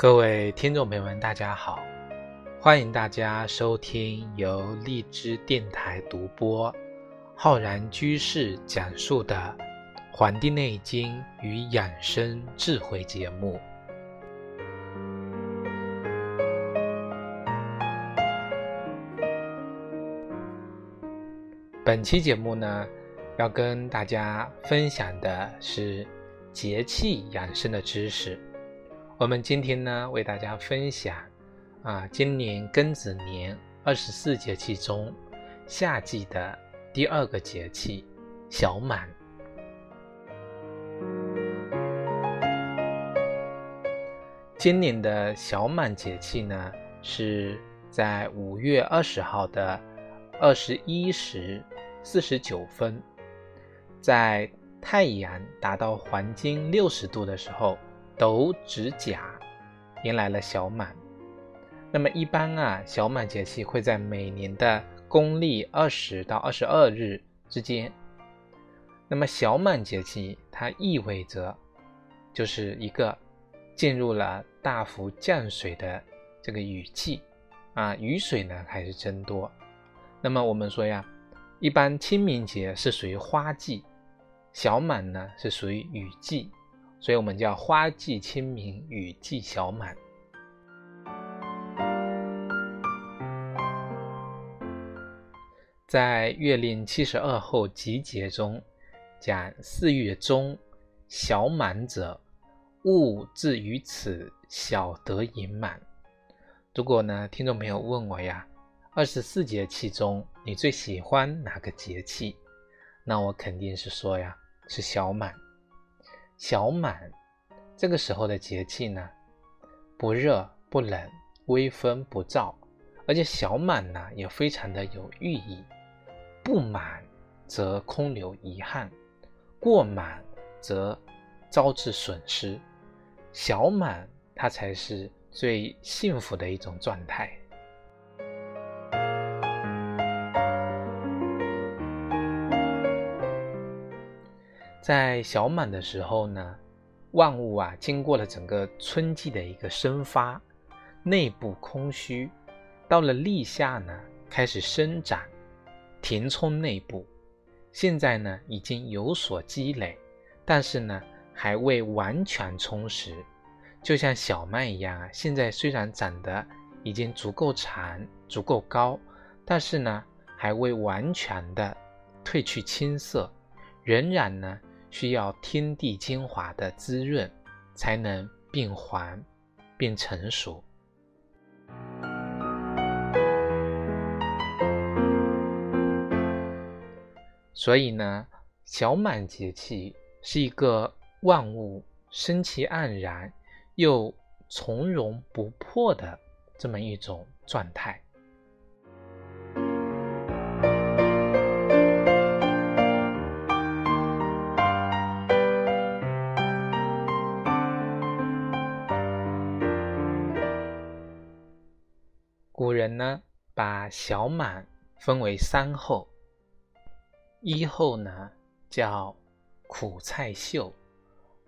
各位听众朋友们，大家好！欢迎大家收听由荔枝电台独播、浩然居士讲述的《黄帝内经与养生智慧》节目。本期节目呢，要跟大家分享的是节气养生的知识。我们今天呢，为大家分享啊，今年庚子年二十四节气中夏季的第二个节气小满。今年的小满节气呢，是在五月二十号的二十一时四十九分，在太阳达到黄金六十度的时候。斗指甲迎来了小满，那么一般啊，小满节气会在每年的公历二十到二十二日之间。那么小满节气它意味着就是一个进入了大幅降水的这个雨季啊，雨水呢开始增多。那么我们说呀，一般清明节是属于花季，小满呢是属于雨季。所以我们叫花季清明，雨季小满。在《月令七十二候集解》中讲：“四月中小满者，物至于此，小得盈满。”如果呢，听众朋友问我呀，二十四节气中你最喜欢哪个节气？那我肯定是说呀，是小满。小满，这个时候的节气呢，不热不冷，微风不燥，而且小满呢也非常的有寓意。不满则空留遗憾，过满则招致损失。小满它才是最幸福的一种状态。在小满的时候呢，万物啊经过了整个春季的一个生发，内部空虚，到了立夏呢开始生长，填充内部，现在呢已经有所积累，但是呢还未完全充实，就像小麦一样啊，现在虽然长得已经足够长、足够高，但是呢还未完全的褪去青色，仍然呢。需要天地精华的滋润，才能变黄、变成熟。所以呢，小满节气是一个万物生气盎然又从容不迫的这么一种状态。呢，把小满分为三候，一候呢叫苦菜秀，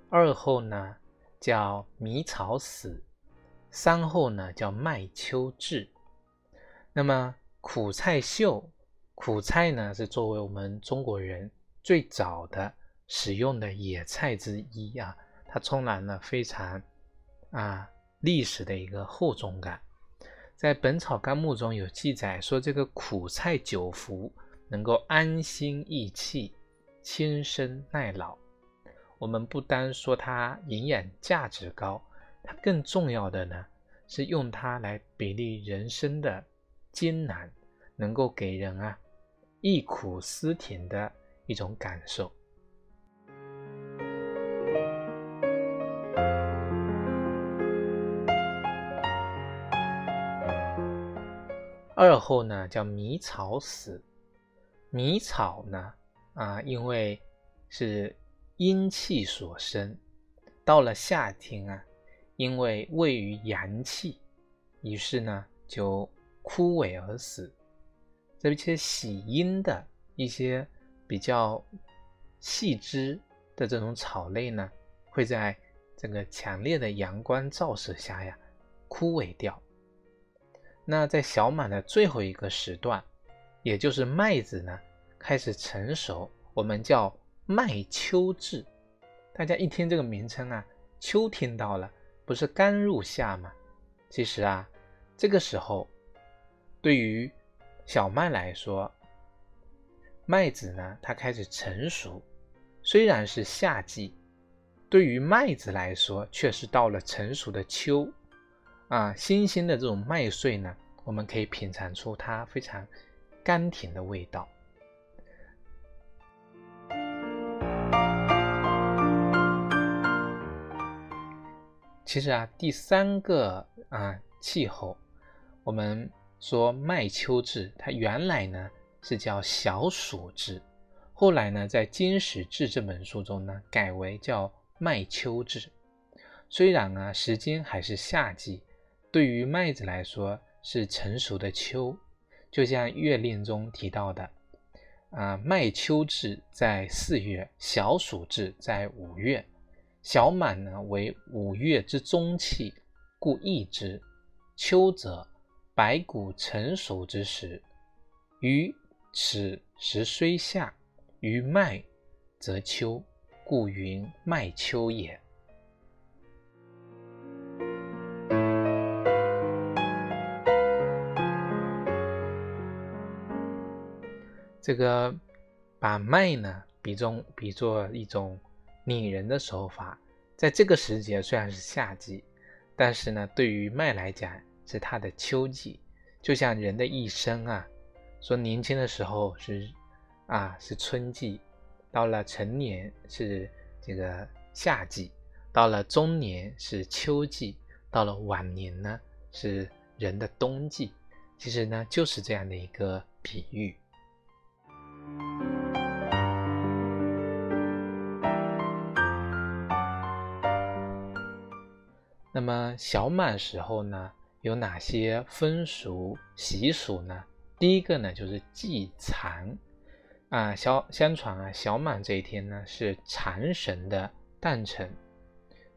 二候呢叫迷草死，三候呢叫麦秋至。那么苦菜秀，苦菜呢是作为我们中国人最早的使用的野菜之一啊，它充满了非常啊历史的一个厚重感。在《本草纲目》中有记载说，这个苦菜久服能够安心益气、轻身耐老。我们不单说它营养价值高，它更重要的呢是用它来比例人生的艰难，能够给人啊忆苦思甜的一种感受。二后呢叫迷草死，迷草呢啊，因为是阴气所生，到了夏天啊，因为位于阳气，于是呢就枯萎而死。这些喜阴的一些比较细枝的这种草类呢，会在这个强烈的阳光照射下呀，枯萎掉。那在小满的最后一个时段，也就是麦子呢开始成熟，我们叫麦秋至。大家一听这个名称啊，秋听到了，不是刚入夏吗？其实啊，这个时候对于小麦来说，麦子呢它开始成熟，虽然是夏季，对于麦子来说却是到了成熟的秋。啊，新鲜的这种麦穗呢，我们可以品尝出它非常甘甜的味道。其实啊，第三个啊气候，我们说麦秋至，它原来呢是叫小暑至，后来呢在《金石志》这本书中呢改为叫麦秋至。虽然啊时间还是夏季，对于麦子来说是成熟的秋，就像《月令》中提到的啊，麦秋至在四月，小暑至在五月。小满呢为五月之中气，故易之。秋则百谷成熟之时，于此时虽夏，于麦则秋，故云麦秋也。这个把麦呢比中比作一种。拟人的手法，在这个时节虽然是夏季，但是呢，对于麦来讲是它的秋季。就像人的一生啊，说年轻的时候是啊是春季，到了成年是这个夏季，到了中年是秋季，到了晚年呢是人的冬季。其实呢，就是这样的一个比喻。那么小满时候呢，有哪些风俗习俗呢？第一个呢，就是祭蚕啊。小相传啊，小满这一天呢，是蚕神的诞辰。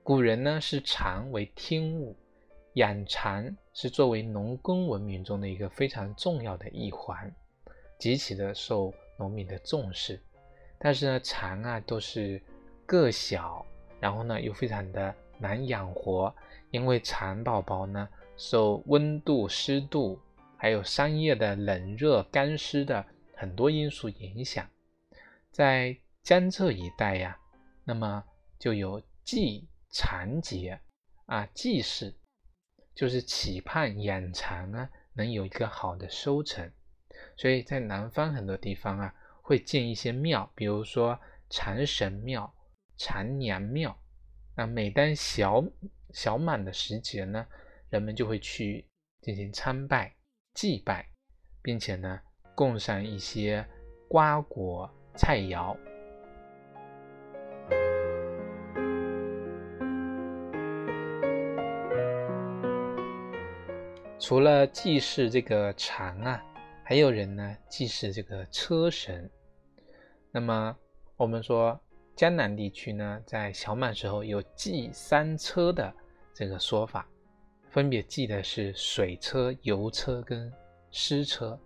古人呢，视蚕为天物，养蚕是作为农耕文明中的一个非常重要的一环，极其的受农民的重视。但是呢，蚕啊，都是个小，然后呢，又非常的难养活。因为蚕宝宝呢，受温度、湿度，还有桑叶的冷热、干湿的很多因素影响，在江浙一带呀，那么就有祭蚕节啊，祭祀就是期盼养蚕啊能有一个好的收成，所以在南方很多地方啊会建一些庙，比如说蚕神庙、蚕娘庙，那每当小小满的时节呢，人们就会去进行参拜、祭拜，并且呢，供上一些瓜果菜肴。除了祭祀这个蚕啊，还有人呢祭祀这个车神。那么我们说江南地区呢，在小满时候有祭三车的。这个说法，分别记的是水车、油车跟湿车。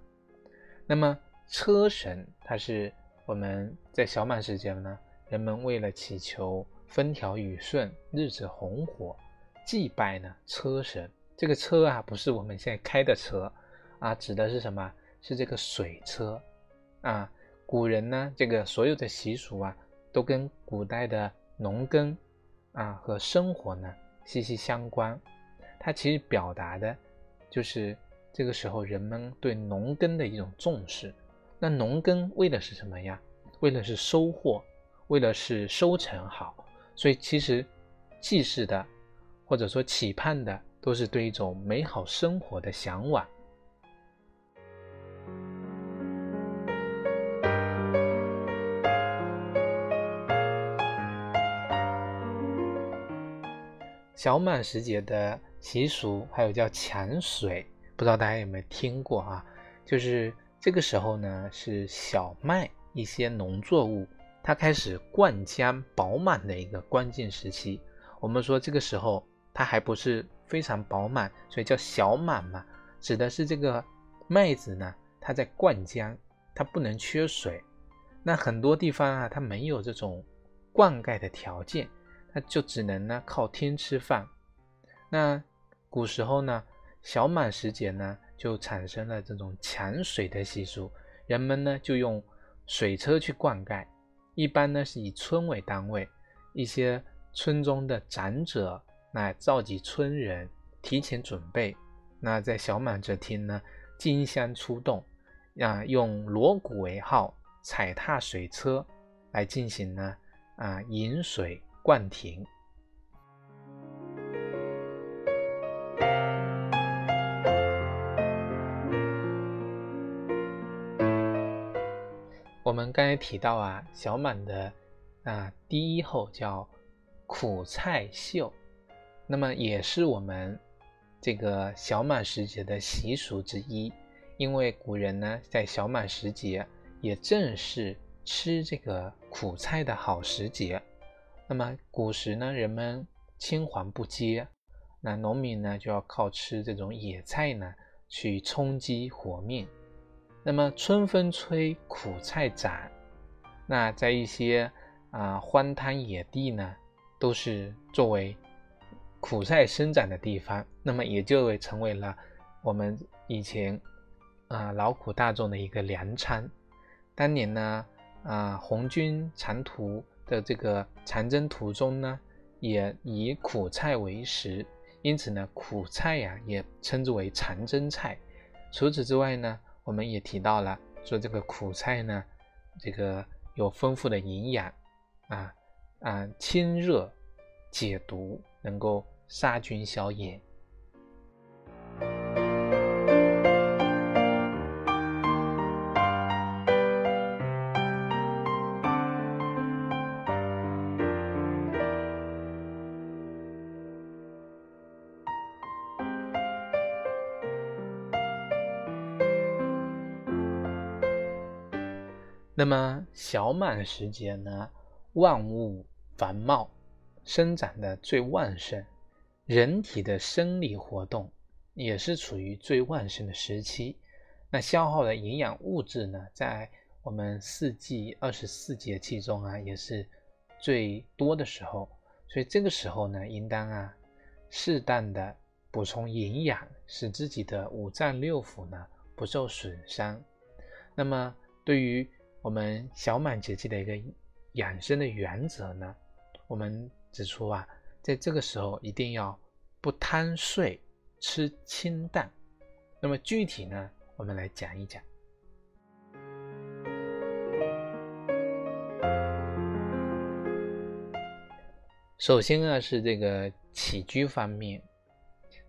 那么车神，它是我们在小满时节呢，人们为了祈求风调雨顺、日子红火，祭拜呢车神。这个车啊，不是我们现在开的车啊，指的是什么？是这个水车啊。古人呢，这个所有的习俗啊，都跟古代的农耕啊和生活呢。息息相关，它其实表达的，就是这个时候人们对农耕的一种重视。那农耕为的是什么呀？为的是收获，为的是收成好。所以其实祭祀的，或者说期盼的，都是对一种美好生活的向往。小满时节的习俗，还有叫抢水，不知道大家有没有听过啊？就是这个时候呢，是小麦一些农作物它开始灌浆饱满的一个关键时期。我们说这个时候它还不是非常饱满，所以叫小满嘛，指的是这个麦子呢，它在灌浆，它不能缺水。那很多地方啊，它没有这种灌溉的条件，那就只能呢靠天吃饭。那古时候呢，小满时节呢，就产生了这种抢水的习俗，人们呢就用水车去灌溉，一般呢是以村为单位，一些村中的长者。那召集村人提前准备，那在小满这天呢，金香出动，啊，用锣鼓为号，踩踏水车来进行呢，啊，引水灌亭。我们刚才提到啊，小满的啊第一后叫苦菜秀。那么也是我们这个小满时节的习俗之一，因为古人呢在小满时节也正是吃这个苦菜的好时节。那么古时呢，人们青黄不接，那农民呢就要靠吃这种野菜呢去充饥活命。那么春风吹，苦菜长，那在一些啊荒滩野地呢，都是作为。苦菜生长的地方，那么也就会成为了我们以前啊劳苦大众的一个粮仓。当年呢，啊红军长途的这个长征途中呢，也以苦菜为食，因此呢，苦菜呀也称之为长征菜。除此之外呢，我们也提到了说这个苦菜呢，这个有丰富的营养啊啊清热解毒。能够杀菌消炎。那么小满时节呢，万物繁茂。生长的最旺盛，人体的生理活动也是处于最旺盛的时期。那消耗的营养物质呢，在我们四季二十四节气中啊，也是最多的时候。所以这个时候呢，应当啊，适当的补充营养，使自己的五脏六腑呢不受损伤。那么，对于我们小满节气的一个养生的原则呢，我们。指出啊，在这个时候一定要不贪睡，吃清淡。那么具体呢，我们来讲一讲。首先啊，是这个起居方面。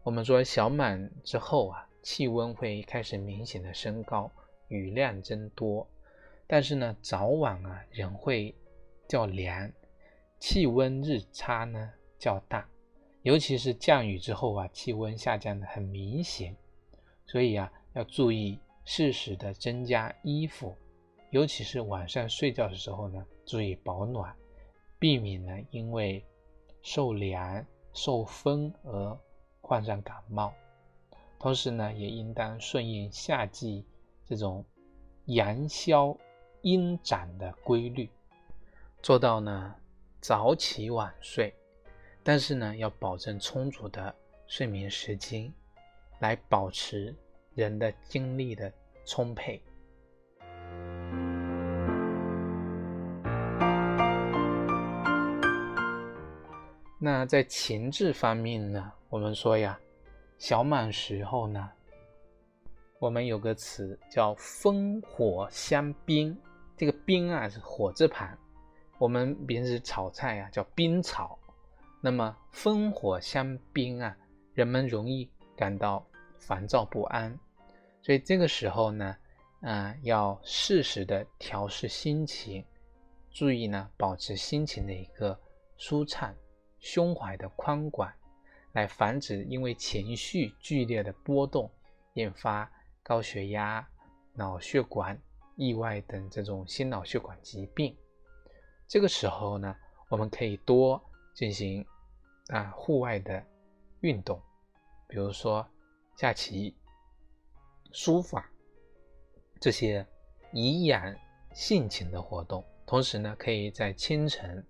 我们说小满之后啊，气温会开始明显的升高，雨量增多，但是呢，早晚啊仍会较凉。气温日差呢较大，尤其是降雨之后啊，气温下降的很明显，所以啊要注意适时的增加衣服，尤其是晚上睡觉的时候呢，注意保暖，避免呢因为受凉受风而患上感冒。同时呢，也应当顺应夏季这种阳消阴长的规律，做到呢。早起晚睡，但是呢，要保证充足的睡眠时间，来保持人的精力的充沛。那在情志方面呢，我们说呀，小满时候呢，我们有个词叫烽火相宾，这个冰啊是火字旁。我们平时炒菜啊，叫冰炒。那么烽火相冰啊，人们容易感到烦躁不安，所以这个时候呢，啊，要适时的调试心情，注意呢，保持心情的一个舒畅，胸怀的宽广，来防止因为情绪剧烈的波动，引发高血压、脑血管意外等这种心脑血管疾病。这个时候呢，我们可以多进行啊户外的运动，比如说下棋、书法这些颐养性情的活动。同时呢，可以在清晨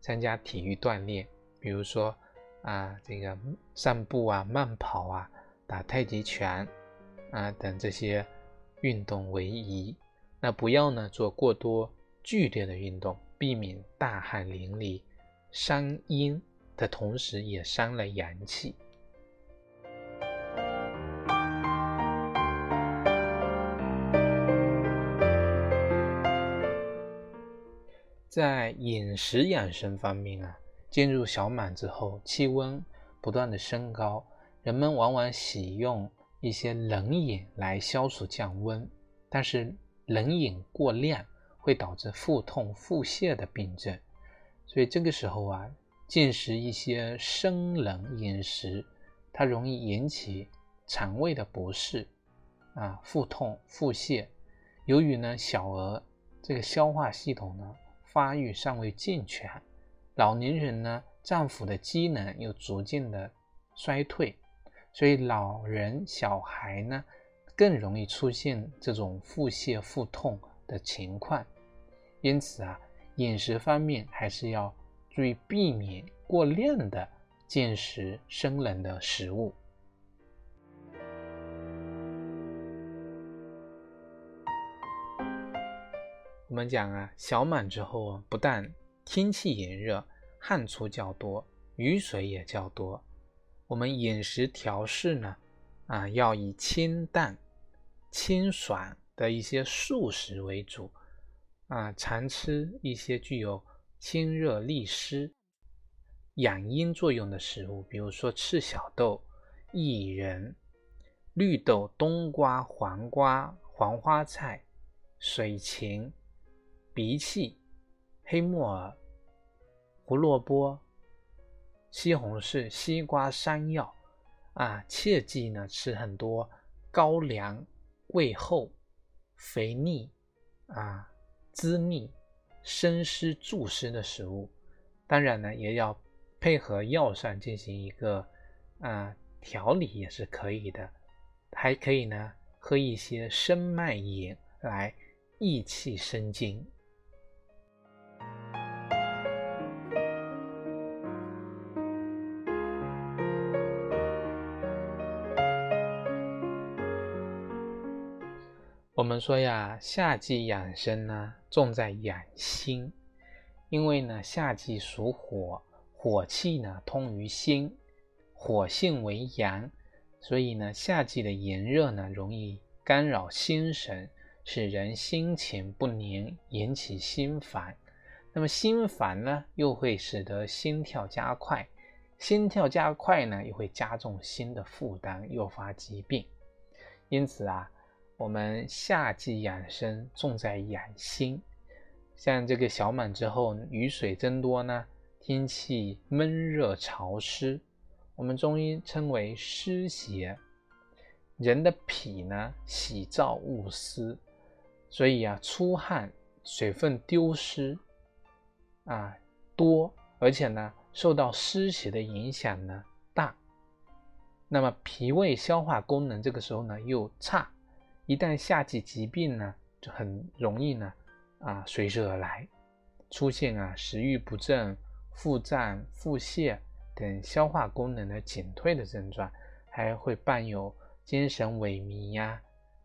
参加体育锻炼，比如说啊，这个散步啊、慢跑啊、打太极拳啊等这些运动为宜。那不要呢做过多剧烈的运动，避免大汗淋漓，伤阴的同时也伤了阳气。在饮食养生方面啊，进入小满之后，气温不断的升高，人们往往喜用一些冷饮来消暑降温，但是冷饮过量会导致腹痛、腹泻的病症，所以这个时候啊，进食一些生冷饮食，它容易引起肠胃的不适啊，腹痛、腹泻。由于呢，小儿这个消化系统呢。发育尚未健全，老年人呢，脏腑的机能又逐渐的衰退，所以老人、小孩呢，更容易出现这种腹泻、腹痛的情况。因此啊，饮食方面还是要注意避免过量的进食生冷的食物。我们讲啊，小满之后啊，不但天气炎热，汗出较多，雨水也较多。我们饮食调试呢，啊，要以清淡、清爽的一些素食为主，啊，常吃一些具有清热利湿、养阴作用的食物，比如说赤小豆、薏仁、绿豆、冬瓜、黄瓜、黄花菜、水芹。荸荠、黑木耳、胡萝卜、西红柿、西瓜、山药啊，切记呢吃很多高粱、胃厚、肥腻啊、滋腻、生湿助湿的食物。当然呢，也要配合药膳进行一个啊调理也是可以的。还可以呢，喝一些生麦饮来益气生津。我们说呀，夏季养生呢，重在养心，因为呢，夏季属火，火气呢通于心，火性为阳，所以呢，夏季的炎热呢，容易干扰心神，使人心情不宁，引起心烦。那么心烦呢，又会使得心跳加快，心跳加快呢，又会加重心的负担，诱发疾病。因此啊。我们夏季养生重在养心，像这个小满之后，雨水增多呢，天气闷热潮湿，我们中医称为湿邪。人的脾呢，喜燥恶湿，所以啊，出汗、水分丢失啊多，而且呢，受到湿邪的影响呢大，那么脾胃消化功能这个时候呢又差。一旦夏季疾病呢，就很容易呢，啊，随之而来，出现啊食欲不振、腹胀、腹泻等消化功能的减退的症状，还会伴有精神萎靡呀、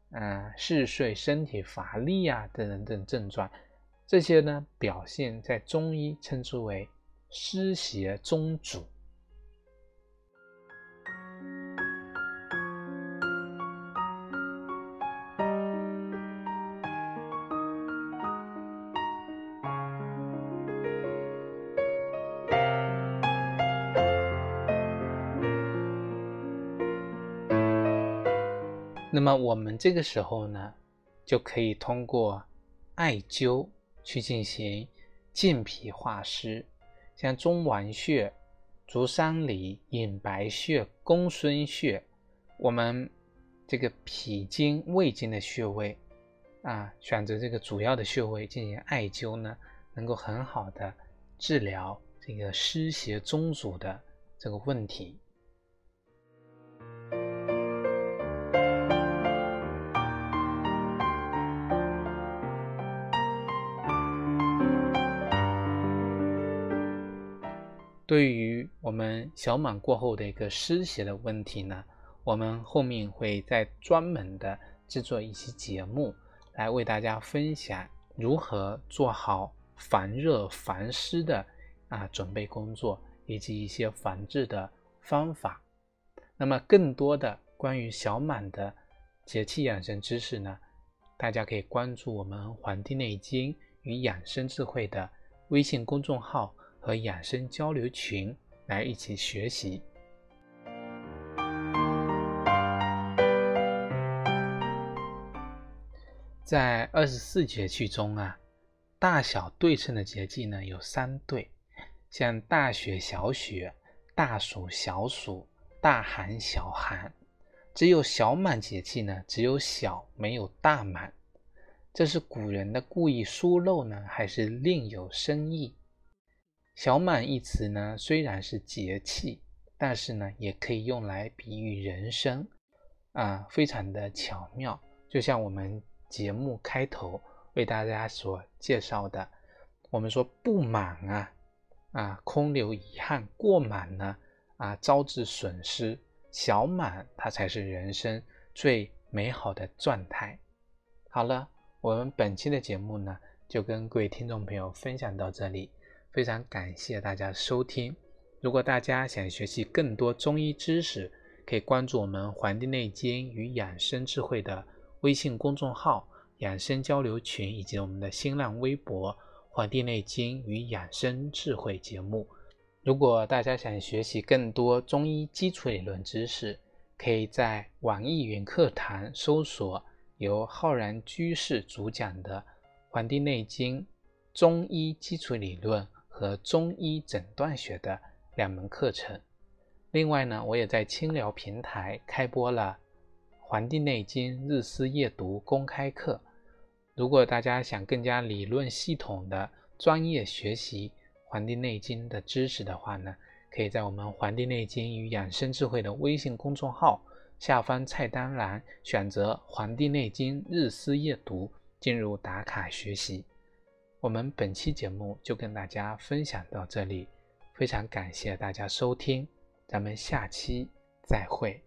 啊嗜睡、身体乏力呀等等等症状。这些呢，表现在中医称之为湿邪中阻。那么我们这个时候呢，就可以通过艾灸去进行健脾化湿，像中脘穴、足三里、隐白穴、公孙穴，我们这个脾经、胃经的穴位啊，选择这个主要的穴位进行艾灸呢，能够很好的治疗这个湿邪中阻的这个问题。对于我们小满过后的一个湿邪的问题呢，我们后面会再专门的制作一期节目来为大家分享如何做好防热防湿的啊准备工作，以及一些防治的方法。那么更多的关于小满的节气养生知识呢，大家可以关注我们《黄帝内经与养生智慧》的微信公众号和养生交流群来一起学习。在二十四节气中啊，大小对称的节气呢有三对，像大雪、小雪、大暑、小暑、大寒、小寒。只有小满节气呢，只有小没有大满，这是古人的故意疏漏呢，还是另有深意？小满一词呢，虽然是节气，但是呢，也可以用来比喻人生，啊，非常的巧妙。就像我们节目开头为大家所介绍的，我们说不满啊，啊，空留遗憾；过满呢，啊，招致损失。小满，它才是人生最美好的状态。好了，我们本期的节目呢，就跟各位听众朋友分享到这里，非常感谢大家收听。如果大家想学习更多中医知识，可以关注我们《黄帝内经与养生智慧》的微信公众号、养生交流群，以及我们的新浪微博《黄帝内经与养生智慧》节目。如果大家想学习更多中医基础理论知识，可以在网易云课堂搜索由浩然居士主讲的《黄帝内经中医基础理论》和中医诊断学的两门课程。另外呢，我也在清聊平台开播了《黄帝内经日思夜读》公开课。如果大家想更加理论系统的专业学习，《黄帝内经》的知识的话呢，可以在我们《黄帝内经与养生智慧》的微信公众号下方菜单栏选择《黄帝内经日思夜读》，进入打卡学习。我们本期节目就跟大家分享到这里，非常感谢大家收听，咱们下期再会。